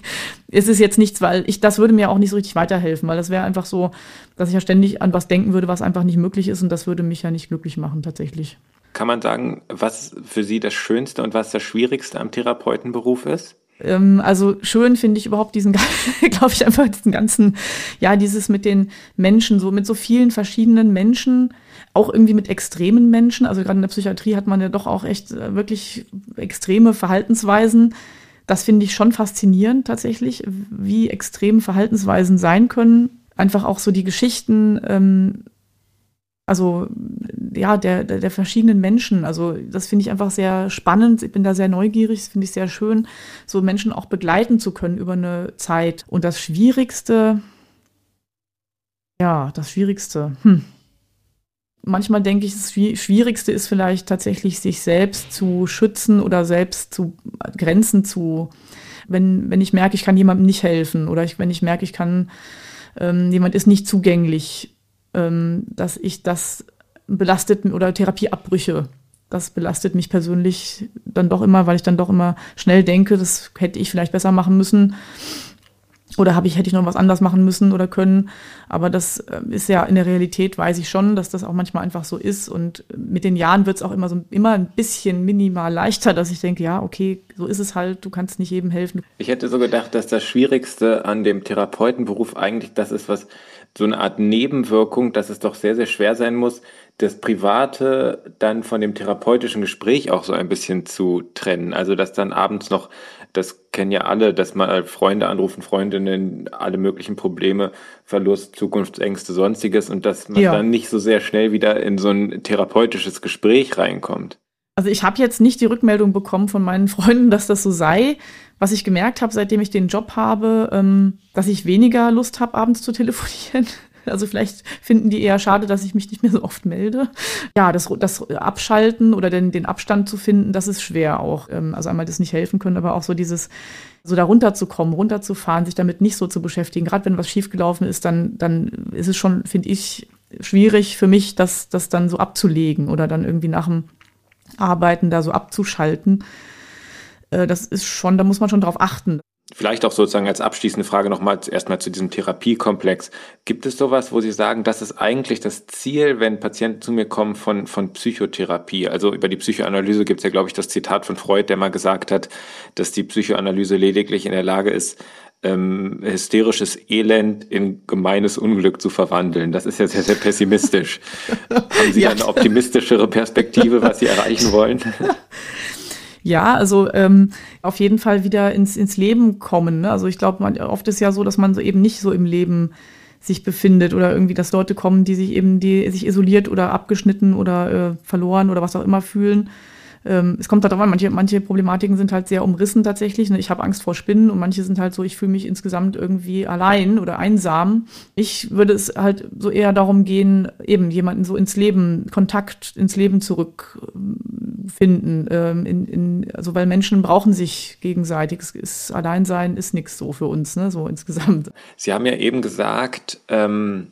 ist es jetzt nichts, weil ich, das würde mir auch nicht so richtig weiterhelfen, weil das wäre einfach so, dass ich ja ständig an was denken würde, was einfach nicht möglich ist und das würde mich ja nicht glücklich machen, tatsächlich. Kann man sagen, was für Sie das Schönste und was das Schwierigste am Therapeutenberuf ist? Ähm, also schön finde ich überhaupt diesen, glaube ich, einfach diesen ganzen, ja, dieses mit den Menschen, so mit so vielen verschiedenen Menschen, auch irgendwie mit extremen Menschen. Also gerade in der Psychiatrie hat man ja doch auch echt äh, wirklich extreme Verhaltensweisen. Das finde ich schon faszinierend tatsächlich, wie extrem Verhaltensweisen sein können. Einfach auch so die Geschichten, ähm, also ja, der, der, der verschiedenen Menschen. Also das finde ich einfach sehr spannend. Ich bin da sehr neugierig, das finde ich sehr schön, so Menschen auch begleiten zu können über eine Zeit. Und das Schwierigste, ja, das Schwierigste, hm. Manchmal denke ich, das Schwierigste ist vielleicht tatsächlich, sich selbst zu schützen oder selbst zu Grenzen zu, wenn, wenn ich merke, ich kann jemandem nicht helfen oder ich, wenn ich merke, ich kann, ähm, jemand ist nicht zugänglich ähm, dass ich das belastet oder Therapieabbrüche. Das belastet mich persönlich dann doch immer, weil ich dann doch immer schnell denke, das hätte ich vielleicht besser machen müssen. Oder habe ich, hätte ich noch was anders machen müssen oder können. Aber das äh, ist ja in der Realität, weiß ich schon, dass das auch manchmal einfach so ist. Und mit den Jahren wird es auch immer so immer ein bisschen minimal leichter, dass ich denke, ja, okay, so ist es halt, du kannst nicht jedem helfen. Ich hätte so gedacht, dass das Schwierigste an dem Therapeutenberuf eigentlich das ist, was so eine Art Nebenwirkung, dass es doch sehr, sehr schwer sein muss, das Private dann von dem therapeutischen Gespräch auch so ein bisschen zu trennen. Also dass dann abends noch, das kennen ja alle, dass mal Freunde anrufen, Freundinnen, alle möglichen Probleme, Verlust, Zukunftsängste, sonstiges und dass man ja. dann nicht so sehr schnell wieder in so ein therapeutisches Gespräch reinkommt. Also ich habe jetzt nicht die Rückmeldung bekommen von meinen Freunden, dass das so sei. Was ich gemerkt habe, seitdem ich den Job habe, ähm, dass ich weniger Lust habe, abends zu telefonieren. Also vielleicht finden die eher schade, dass ich mich nicht mehr so oft melde. Ja, das, das Abschalten oder den, den Abstand zu finden, das ist schwer auch. Ähm, also einmal das nicht helfen können, aber auch so dieses, so da runterzukommen, runterzufahren, sich damit nicht so zu beschäftigen. Gerade wenn was schiefgelaufen ist, dann, dann ist es schon, finde ich, schwierig für mich, das, das dann so abzulegen oder dann irgendwie nach dem Arbeiten da so abzuschalten. Äh, das ist schon, da muss man schon drauf achten. Vielleicht auch sozusagen als abschließende Frage nochmal erstmal zu diesem Therapiekomplex. Gibt es sowas, wo Sie sagen, das ist eigentlich das Ziel, wenn Patienten zu mir kommen von, von Psychotherapie? Also über die Psychoanalyse gibt es ja, glaube ich, das Zitat von Freud, der mal gesagt hat, dass die Psychoanalyse lediglich in der Lage ist, ähm, hysterisches Elend in gemeines Unglück zu verwandeln. Das ist ja sehr, sehr pessimistisch. Haben Sie ja. eine optimistischere Perspektive, was Sie erreichen wollen? Ja, also ähm, auf jeden Fall wieder ins, ins Leben kommen. Ne? Also ich glaube, oft ist ja so, dass man so eben nicht so im Leben sich befindet oder irgendwie, dass Leute kommen, die sich eben, die sich isoliert oder abgeschnitten oder äh, verloren oder was auch immer fühlen ähm, es kommt halt darauf an, manche, manche Problematiken sind halt sehr umrissen tatsächlich. Ne? Ich habe Angst vor Spinnen und manche sind halt so, ich fühle mich insgesamt irgendwie allein oder einsam. Ich würde es halt so eher darum gehen, eben jemanden so ins Leben, Kontakt ins Leben zurückfinden. Ähm, in, in, also weil Menschen brauchen sich gegenseitig. Es ist, Alleinsein ist nichts so für uns, ne? so insgesamt. Sie haben ja eben gesagt, ähm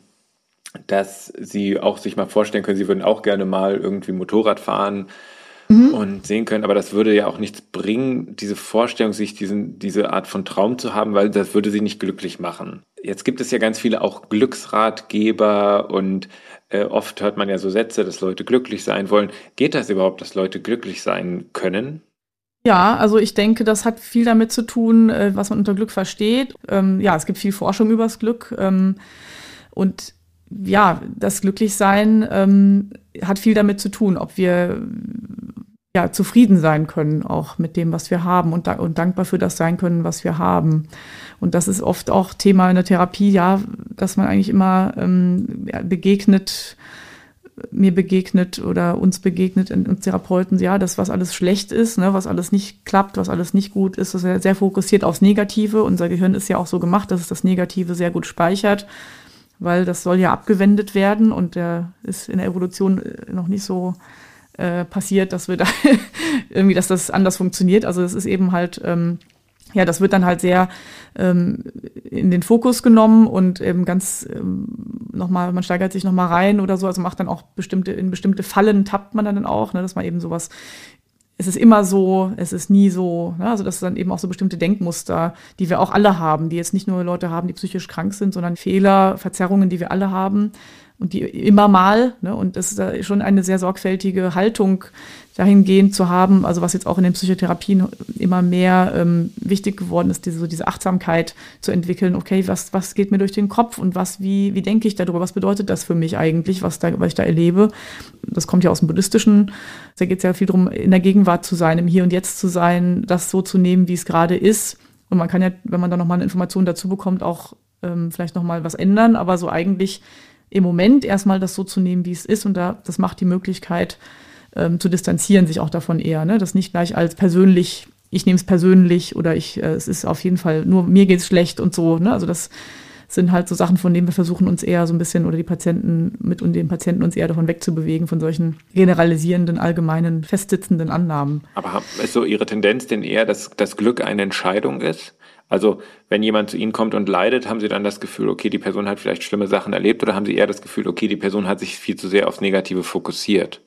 dass Sie auch sich mal vorstellen können, Sie würden auch gerne mal irgendwie Motorrad fahren mhm. und sehen können. Aber das würde ja auch nichts bringen, diese Vorstellung, sich diesen, diese Art von Traum zu haben, weil das würde sie nicht glücklich machen. Jetzt gibt es ja ganz viele auch Glücksratgeber und äh, oft hört man ja so Sätze, dass Leute glücklich sein wollen. Geht das überhaupt, dass Leute glücklich sein können? Ja, also ich denke, das hat viel damit zu tun, äh, was man unter Glück versteht. Ähm, ja, es gibt viel Forschung übers Glück. Ähm, und ja, das Glücklichsein ähm, hat viel damit zu tun, ob wir ja, zufrieden sein können, auch mit dem, was wir haben und, und dankbar für das sein können, was wir haben. Und das ist oft auch Thema in der Therapie, ja, dass man eigentlich immer ähm, begegnet, mir begegnet oder uns begegnet, uns Therapeuten, ja, das, was alles schlecht ist, ne, was alles nicht klappt, was alles nicht gut ist, das ist ja sehr fokussiert aufs Negative. Unser Gehirn ist ja auch so gemacht, dass es das Negative sehr gut speichert, weil das soll ja abgewendet werden und der ist in der Evolution noch nicht so äh, passiert, dass wir da irgendwie, dass das anders funktioniert. Also es ist eben halt, ähm, ja, das wird dann halt sehr ähm, in den Fokus genommen und eben ganz ähm, nochmal, man steigert sich nochmal rein oder so, also macht dann auch bestimmte, in bestimmte Fallen tappt man dann auch, ne, dass man eben sowas es ist immer so, es ist nie so. Ne? Also das sind dann eben auch so bestimmte Denkmuster, die wir auch alle haben, die jetzt nicht nur Leute haben, die psychisch krank sind, sondern Fehler, Verzerrungen, die wir alle haben und die immer mal, ne, und das ist schon eine sehr sorgfältige Haltung dahingehend zu haben, also was jetzt auch in den Psychotherapien immer mehr ähm, wichtig geworden ist, diese, so diese Achtsamkeit zu entwickeln, okay, was, was geht mir durch den Kopf und was, wie, wie denke ich darüber, was bedeutet das für mich eigentlich, was, da, was ich da erlebe. Das kommt ja aus dem Buddhistischen, da geht es ja viel darum, in der Gegenwart zu sein, im Hier und Jetzt zu sein, das so zu nehmen, wie es gerade ist. Und man kann ja, wenn man dann nochmal eine Information dazu bekommt, auch ähm, vielleicht nochmal was ändern, aber so eigentlich im Moment erstmal das so zu nehmen, wie es ist. Und da, das macht die Möglichkeit ähm, zu distanzieren sich auch davon eher. Ne? Das nicht gleich als persönlich, ich nehme es persönlich oder ich, äh, es ist auf jeden Fall nur mir geht's schlecht und so. Ne? Also das sind halt so Sachen, von denen wir versuchen uns eher so ein bisschen oder die Patienten mit und den Patienten uns eher davon wegzubewegen, von solchen generalisierenden, allgemeinen, festsitzenden Annahmen. Aber ist so Ihre Tendenz denn eher, dass das Glück eine Entscheidung ist? Also wenn jemand zu Ihnen kommt und leidet, haben Sie dann das Gefühl, okay, die Person hat vielleicht schlimme Sachen erlebt oder haben Sie eher das Gefühl, okay, die Person hat sich viel zu sehr aufs Negative fokussiert?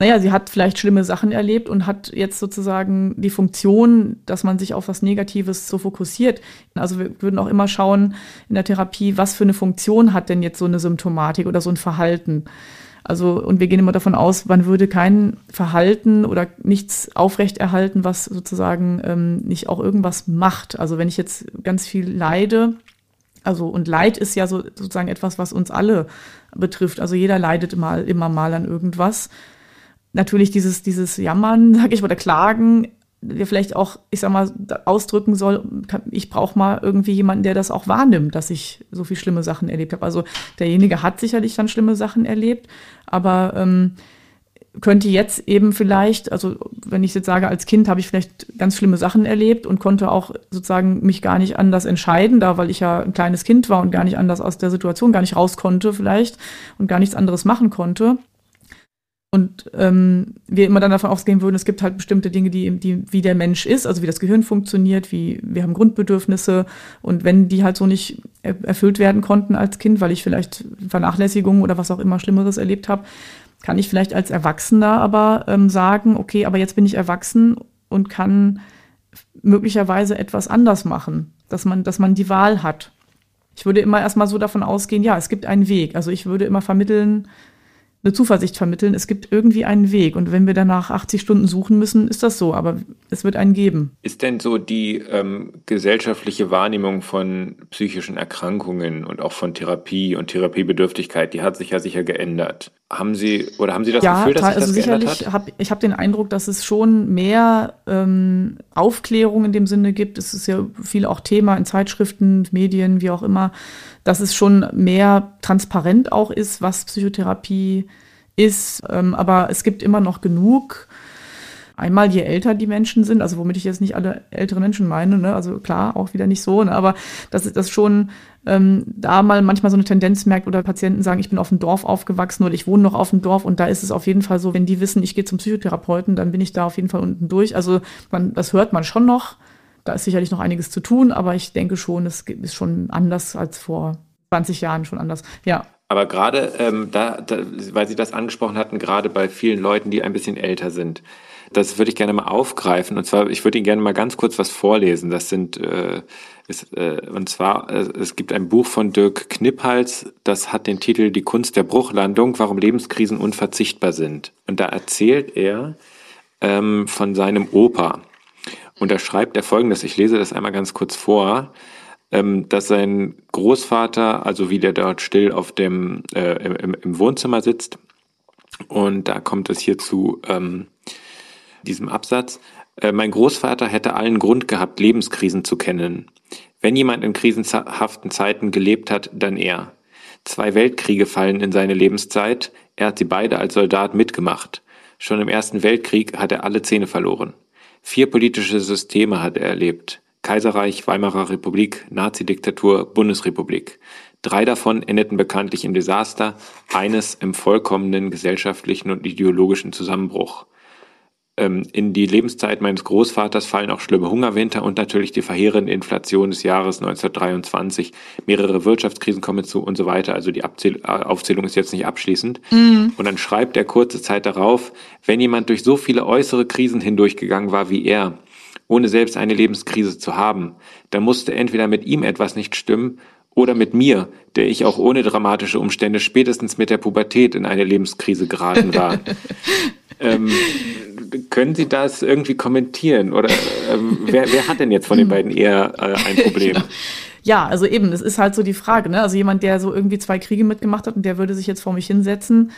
Naja, sie hat vielleicht schlimme Sachen erlebt und hat jetzt sozusagen die Funktion, dass man sich auf was Negatives so fokussiert. Also wir würden auch immer schauen in der Therapie, was für eine Funktion hat denn jetzt so eine Symptomatik oder so ein Verhalten. Also, und wir gehen immer davon aus, man würde kein Verhalten oder nichts aufrechterhalten, was sozusagen ähm, nicht auch irgendwas macht. Also wenn ich jetzt ganz viel leide, also und Leid ist ja so, sozusagen etwas, was uns alle betrifft. Also jeder leidet mal immer mal an irgendwas. Natürlich dieses dieses Jammern, sag ich, oder Klagen der vielleicht auch, ich sag mal, ausdrücken soll, ich brauche mal irgendwie jemanden, der das auch wahrnimmt, dass ich so viel schlimme Sachen erlebt habe. Also derjenige hat sicherlich dann schlimme Sachen erlebt, aber ähm, könnte jetzt eben vielleicht, also wenn ich jetzt sage, als Kind habe ich vielleicht ganz schlimme Sachen erlebt und konnte auch sozusagen mich gar nicht anders entscheiden, da weil ich ja ein kleines Kind war und gar nicht anders aus der Situation gar nicht raus konnte vielleicht und gar nichts anderes machen konnte und ähm, wir immer dann davon ausgehen würden, es gibt halt bestimmte Dinge, die, die, wie der Mensch ist, also wie das Gehirn funktioniert, wie wir haben Grundbedürfnisse und wenn die halt so nicht erfüllt werden konnten als Kind, weil ich vielleicht Vernachlässigung oder was auch immer Schlimmeres erlebt habe, kann ich vielleicht als Erwachsener aber ähm, sagen, okay, aber jetzt bin ich erwachsen und kann möglicherweise etwas anders machen, dass man, dass man die Wahl hat. Ich würde immer erstmal so davon ausgehen, ja, es gibt einen Weg. Also ich würde immer vermitteln, eine Zuversicht vermitteln, es gibt irgendwie einen Weg. Und wenn wir danach 80 Stunden suchen müssen, ist das so, aber es wird einen geben. Ist denn so die ähm, gesellschaftliche Wahrnehmung von psychischen Erkrankungen und auch von Therapie und Therapiebedürftigkeit, die hat sich ja sicher geändert. Haben Sie oder haben Sie das ja, Gefühl, dass sich also das sicherlich geändert hat? Hab, ich habe den Eindruck, dass es schon mehr ähm, Aufklärung in dem Sinne gibt. Es ist ja viel auch Thema in Zeitschriften, Medien, wie auch immer, dass es schon mehr transparent auch ist, was Psychotherapie ist. Ähm, aber es gibt immer noch genug. Einmal, je älter die Menschen sind, also womit ich jetzt nicht alle älteren Menschen meine, ne? also klar, auch wieder nicht so, ne? aber dass das schon ähm, da mal manchmal so eine Tendenz merkt oder Patienten sagen, ich bin auf dem Dorf aufgewachsen oder ich wohne noch auf dem Dorf und da ist es auf jeden Fall so, wenn die wissen, ich gehe zum Psychotherapeuten, dann bin ich da auf jeden Fall unten durch. Also man, das hört man schon noch. Da ist sicherlich noch einiges zu tun, aber ich denke schon, es ist schon anders als vor 20 Jahren schon anders. Ja. Aber gerade, ähm, da, da, weil Sie das angesprochen hatten, gerade bei vielen Leuten, die ein bisschen älter sind, das würde ich gerne mal aufgreifen. Und zwar, ich würde Ihnen gerne mal ganz kurz was vorlesen. Das sind, äh, ist, äh, und zwar, äh, es gibt ein Buch von Dirk Knipphals, das hat den Titel Die Kunst der Bruchlandung, warum Lebenskrisen unverzichtbar sind. Und da erzählt er ähm, von seinem Opa. Und da schreibt er folgendes, ich lese das einmal ganz kurz vor ähm, dass sein Großvater, also wie der dort still auf dem äh, im, im, Wohnzimmer sitzt, und da kommt es hier zu ähm, diesem Absatz. Äh, mein Großvater hätte allen Grund gehabt, Lebenskrisen zu kennen. Wenn jemand in krisenhaften Zeiten gelebt hat, dann er. Zwei Weltkriege fallen in seine Lebenszeit. Er hat sie beide als Soldat mitgemacht. Schon im Ersten Weltkrieg hat er alle Zähne verloren. Vier politische Systeme hat er erlebt. Kaiserreich, Weimarer Republik, Nazidiktatur, Bundesrepublik. Drei davon endeten bekanntlich im Desaster, eines im vollkommenen gesellschaftlichen und ideologischen Zusammenbruch. Ähm, in die Lebenszeit meines Großvaters fallen auch schlimme Hungerwinter und natürlich die verheerende Inflation des Jahres 1923. Mehrere Wirtschaftskrisen kommen zu und so weiter. Also die Abzähl äh, Aufzählung ist jetzt nicht abschließend. Mhm. Und dann schreibt er kurze Zeit darauf, wenn jemand durch so viele äußere Krisen hindurchgegangen war wie er, ohne selbst eine Lebenskrise zu haben, dann musste entweder mit ihm etwas nicht stimmen oder mit mir, der ich auch ohne dramatische Umstände spätestens mit der Pubertät in eine Lebenskrise geraten war. ähm, können Sie das irgendwie kommentieren? Oder ähm, wer, wer hat denn jetzt von den beiden eher äh, ein Problem? Ja. Ja, also eben, es ist halt so die Frage, ne? Also jemand, der so irgendwie zwei Kriege mitgemacht hat und der würde sich jetzt vor mich hinsetzen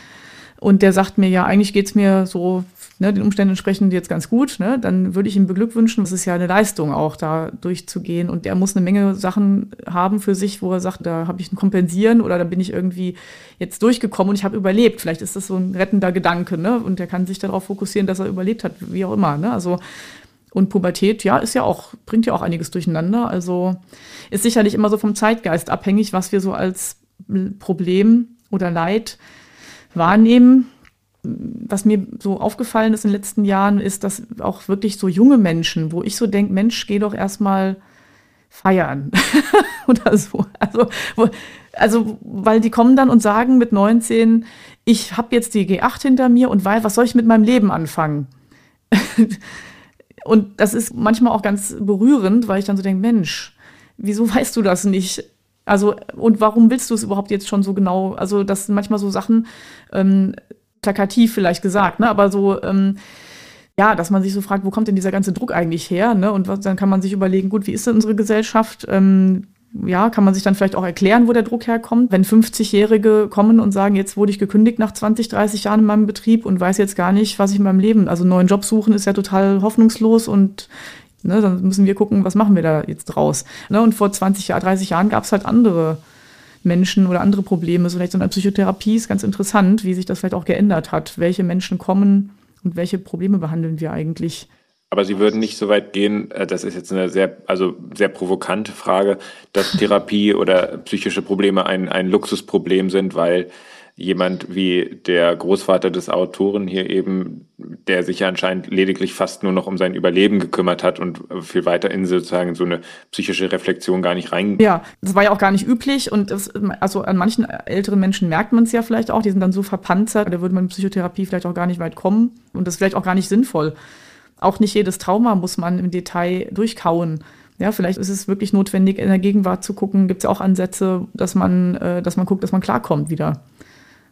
und der sagt mir, ja, eigentlich geht's mir so ne, den Umständen entsprechend jetzt ganz gut, ne, dann würde ich ihm beglückwünschen. Das ist ja eine Leistung auch, da durchzugehen. Und er muss eine Menge Sachen haben für sich, wo er sagt, da habe ich ein Kompensieren oder da bin ich irgendwie jetzt durchgekommen und ich habe überlebt. Vielleicht ist das so ein rettender Gedanke, ne? Und er kann sich darauf fokussieren, dass er überlebt hat, wie auch immer. Ne? Also und Pubertät, ja, ist ja auch, bringt ja auch einiges durcheinander. Also ist sicherlich immer so vom Zeitgeist abhängig, was wir so als Problem oder Leid wahrnehmen was mir so aufgefallen ist in den letzten Jahren, ist, dass auch wirklich so junge Menschen, wo ich so denke, Mensch, geh doch erstmal feiern oder so. Also, wo, also, weil die kommen dann und sagen mit 19, ich habe jetzt die G8 hinter mir und weil, was soll ich mit meinem Leben anfangen? und das ist manchmal auch ganz berührend, weil ich dann so denke, Mensch, wieso weißt du das nicht? Also, und warum willst du es überhaupt jetzt schon so genau? Also, das sind manchmal so Sachen, ähm, plakativ vielleicht gesagt, ne? aber so, ähm, ja, dass man sich so fragt, wo kommt denn dieser ganze Druck eigentlich her? Ne? Und was, dann kann man sich überlegen, gut, wie ist denn unsere Gesellschaft? Ähm, ja, kann man sich dann vielleicht auch erklären, wo der Druck herkommt. Wenn 50-Jährige kommen und sagen, jetzt wurde ich gekündigt nach 20, 30 Jahren in meinem Betrieb und weiß jetzt gar nicht, was ich in meinem Leben, also neuen Job suchen ist ja total hoffnungslos und ne, dann müssen wir gucken, was machen wir da jetzt draus. Ne? Und vor 20, 30 Jahren gab es halt andere Menschen oder andere Probleme. So vielleicht so eine Psychotherapie ist ganz interessant, wie sich das vielleicht auch geändert hat. Welche Menschen kommen und welche Probleme behandeln wir eigentlich? Aber Sie würden nicht so weit gehen, äh, das ist jetzt eine sehr, also sehr provokante Frage, dass Therapie oder psychische Probleme ein, ein Luxusproblem sind, weil jemand wie der Großvater des Autoren hier eben, der sich ja anscheinend lediglich fast nur noch um sein Überleben gekümmert hat und viel weiter in sozusagen so eine psychische Reflexion gar nicht rein. Ja, das war ja auch gar nicht üblich und das, also an manchen älteren Menschen merkt man es ja vielleicht auch, die sind dann so verpanzert, da würde man in Psychotherapie vielleicht auch gar nicht weit kommen und das ist vielleicht auch gar nicht sinnvoll. auch nicht jedes Trauma muss man im Detail durchkauen. Ja, vielleicht ist es wirklich notwendig, in der Gegenwart zu gucken. Gibt es auch Ansätze, dass man, äh, dass man guckt, dass man klarkommt wieder.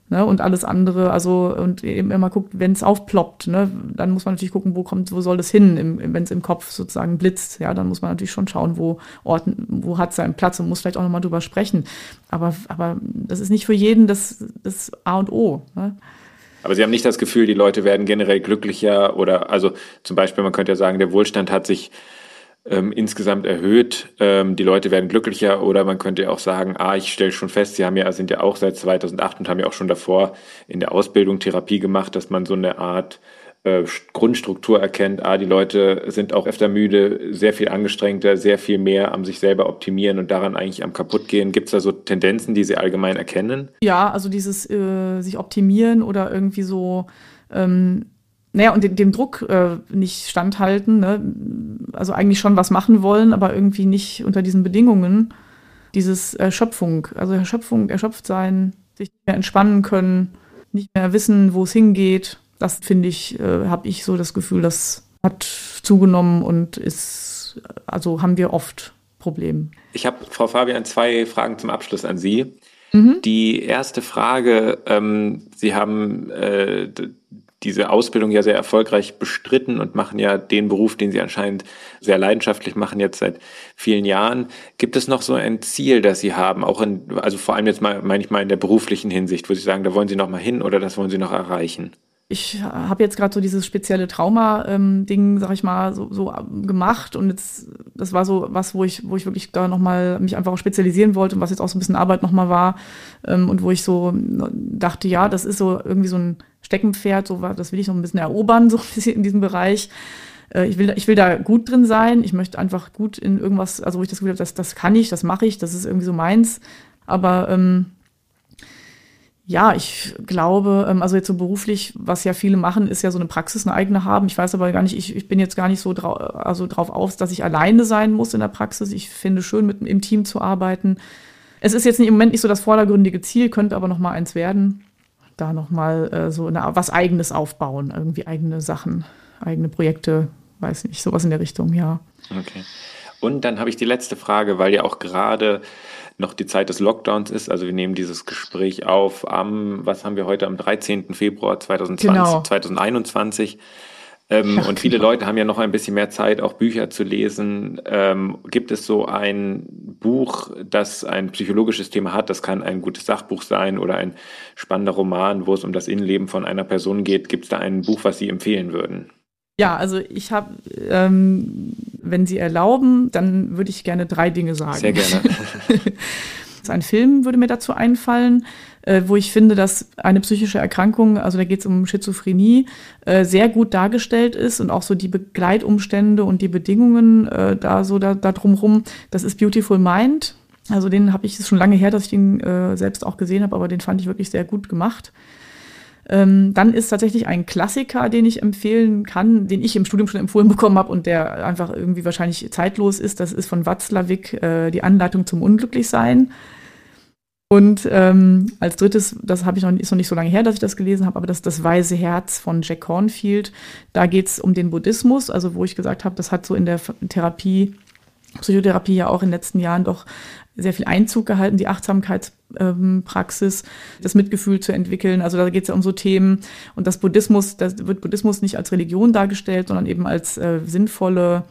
Ne, und alles andere, also und eben immer guckt, wenn es aufploppt, ne, dann muss man natürlich gucken, wo kommt, wo soll das hin, wenn es im Kopf sozusagen blitzt, ja, dann muss man natürlich schon schauen, wo Orten, wo hat seinen Platz und muss vielleicht auch nochmal drüber sprechen. Aber, aber das ist nicht für jeden das, das A und O. Ne? Aber Sie haben nicht das Gefühl, die Leute werden generell glücklicher oder also zum Beispiel, man könnte ja sagen, der Wohlstand hat sich ähm, insgesamt erhöht. Ähm, die Leute werden glücklicher oder man könnte auch sagen, ah, ich stelle schon fest, Sie haben ja, sind ja auch seit 2008 und haben ja auch schon davor in der Ausbildung Therapie gemacht, dass man so eine Art äh, Grundstruktur erkennt, ah, die Leute sind auch öfter müde, sehr viel angestrengter, sehr viel mehr am sich selber optimieren und daran eigentlich am kaputtgehen. Gibt es da so Tendenzen, die Sie allgemein erkennen? Ja, also dieses äh, sich optimieren oder irgendwie so ähm, naja, und dem, dem Druck äh, nicht standhalten, ne? also eigentlich schon was machen wollen, aber irgendwie nicht unter diesen Bedingungen. Dieses Erschöpfung, also Erschöpfung, erschöpft sein, sich nicht mehr entspannen können, nicht mehr wissen, wo es hingeht. Das finde ich, äh, habe ich so das Gefühl, das hat zugenommen und ist, also haben wir oft Probleme. Ich habe, Frau Fabian, zwei Fragen zum Abschluss an Sie. Mhm. Die erste Frage, ähm, Sie haben äh, diese Ausbildung ja sehr erfolgreich bestritten und machen ja den Beruf, den sie anscheinend sehr leidenschaftlich machen, jetzt seit vielen Jahren. Gibt es noch so ein Ziel, das Sie haben, auch in, also vor allem jetzt mal, meine ich mal in der beruflichen Hinsicht, wo Sie sagen, da wollen Sie noch mal hin oder das wollen Sie noch erreichen? ich habe jetzt gerade so dieses spezielle Trauma-Ding, ähm, sag ich mal, so, so gemacht und jetzt, das war so was, wo ich, wo ich wirklich da nochmal mich einfach auch spezialisieren wollte und was jetzt auch so ein bisschen Arbeit nochmal war ähm, und wo ich so dachte, ja, das ist so irgendwie so ein Steckenpferd, so das will ich noch ein bisschen erobern, so ein bisschen in diesem Bereich. Äh, ich will, ich will da gut drin sein. Ich möchte einfach gut in irgendwas, also wo ich das Gefühl habe, das, das kann ich, das mache ich, das ist irgendwie so meins. Aber ähm, ja, ich glaube, ähm, also jetzt so beruflich, was ja viele machen, ist ja so eine Praxis, eine eigene haben. Ich weiß aber gar nicht, ich, ich bin jetzt gar nicht so drau also drauf aus, dass ich alleine sein muss in der Praxis. Ich finde schön, mit im Team zu arbeiten. Es ist jetzt im Moment nicht so das vordergründige Ziel, könnte aber noch mal eins werden. Da noch mal äh, so eine, was Eigenes aufbauen, irgendwie eigene Sachen, eigene Projekte, weiß nicht, sowas in der Richtung, ja. Okay. Und dann habe ich die letzte Frage, weil ja auch gerade noch die Zeit des Lockdowns ist. Also wir nehmen dieses Gespräch auf am, was haben wir heute, am 13. Februar 2020, genau. 2021. Ähm, ja, und viele genau. Leute haben ja noch ein bisschen mehr Zeit, auch Bücher zu lesen. Ähm, gibt es so ein Buch, das ein psychologisches Thema hat? Das kann ein gutes Sachbuch sein oder ein spannender Roman, wo es um das Innenleben von einer Person geht. Gibt es da ein Buch, was Sie empfehlen würden? Ja, also ich habe, ähm, wenn Sie erlauben, dann würde ich gerne drei Dinge sagen. Sehr gerne. Ein Film würde mir dazu einfallen, äh, wo ich finde, dass eine psychische Erkrankung, also da geht es um Schizophrenie, äh, sehr gut dargestellt ist und auch so die Begleitumstände und die Bedingungen äh, da so da, da drumherum. Das ist Beautiful Mind. Also den habe ich, ist schon lange her, dass ich den äh, selbst auch gesehen habe, aber den fand ich wirklich sehr gut gemacht. Ähm, dann ist tatsächlich ein Klassiker, den ich empfehlen kann, den ich im Studium schon empfohlen bekommen habe und der einfach irgendwie wahrscheinlich zeitlos ist. Das ist von Watzlawick äh, die Anleitung zum Unglücklichsein. Und ähm, als drittes, das habe ich noch, ist noch nicht so lange her, dass ich das gelesen habe, aber das das Weise Herz von Jack Cornfield. Da geht es um den Buddhismus, also wo ich gesagt habe, das hat so in der Therapie, Psychotherapie ja auch in den letzten Jahren doch sehr viel Einzug gehalten, die Achtsamkeitspraxis, ähm, das Mitgefühl zu entwickeln. Also da geht es ja um so Themen. Und das Buddhismus, das wird Buddhismus nicht als Religion dargestellt, sondern eben als äh, sinnvolle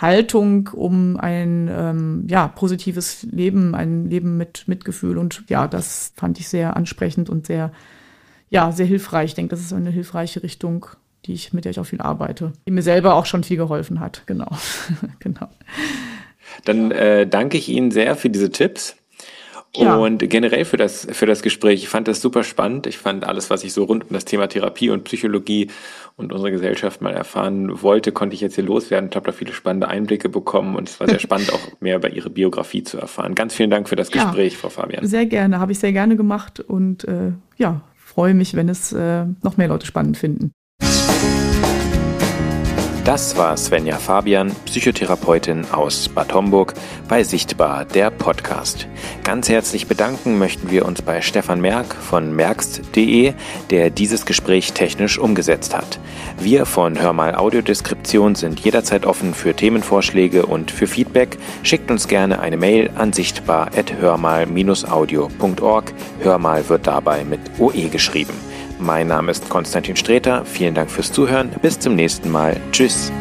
Haltung, um ein ähm, ja, positives Leben, ein Leben mit Mitgefühl. Und ja, das fand ich sehr ansprechend und sehr, ja, sehr hilfreich. Ich denke, das ist eine hilfreiche Richtung, die ich, mit der ich auch viel arbeite, die mir selber auch schon viel geholfen hat. Genau. genau. Dann äh, danke ich Ihnen sehr für diese Tipps. Ja. Und generell für das, für das Gespräch. Ich fand das super spannend. Ich fand alles, was ich so rund um das Thema Therapie und Psychologie und unsere Gesellschaft mal erfahren wollte, konnte ich jetzt hier loswerden. Ich habe da viele spannende Einblicke bekommen und es war sehr spannend, auch mehr über Ihre Biografie zu erfahren. Ganz vielen Dank für das Gespräch, ja, Frau Fabian. Sehr gerne, habe ich sehr gerne gemacht und äh, ja, freue mich, wenn es äh, noch mehr Leute spannend finden. Das war Svenja Fabian, Psychotherapeutin aus Bad Homburg bei Sichtbar, der Podcast. Ganz herzlich bedanken möchten wir uns bei Stefan Merck von merkst.de, der dieses Gespräch technisch umgesetzt hat. Wir von Hörmal Audiodeskription sind jederzeit offen für Themenvorschläge und für Feedback. Schickt uns gerne eine Mail an sichtbar.hörmal-audio.org. Hörmal wird dabei mit OE geschrieben. Mein Name ist Konstantin Streter. Vielen Dank fürs Zuhören. Bis zum nächsten Mal. Tschüss.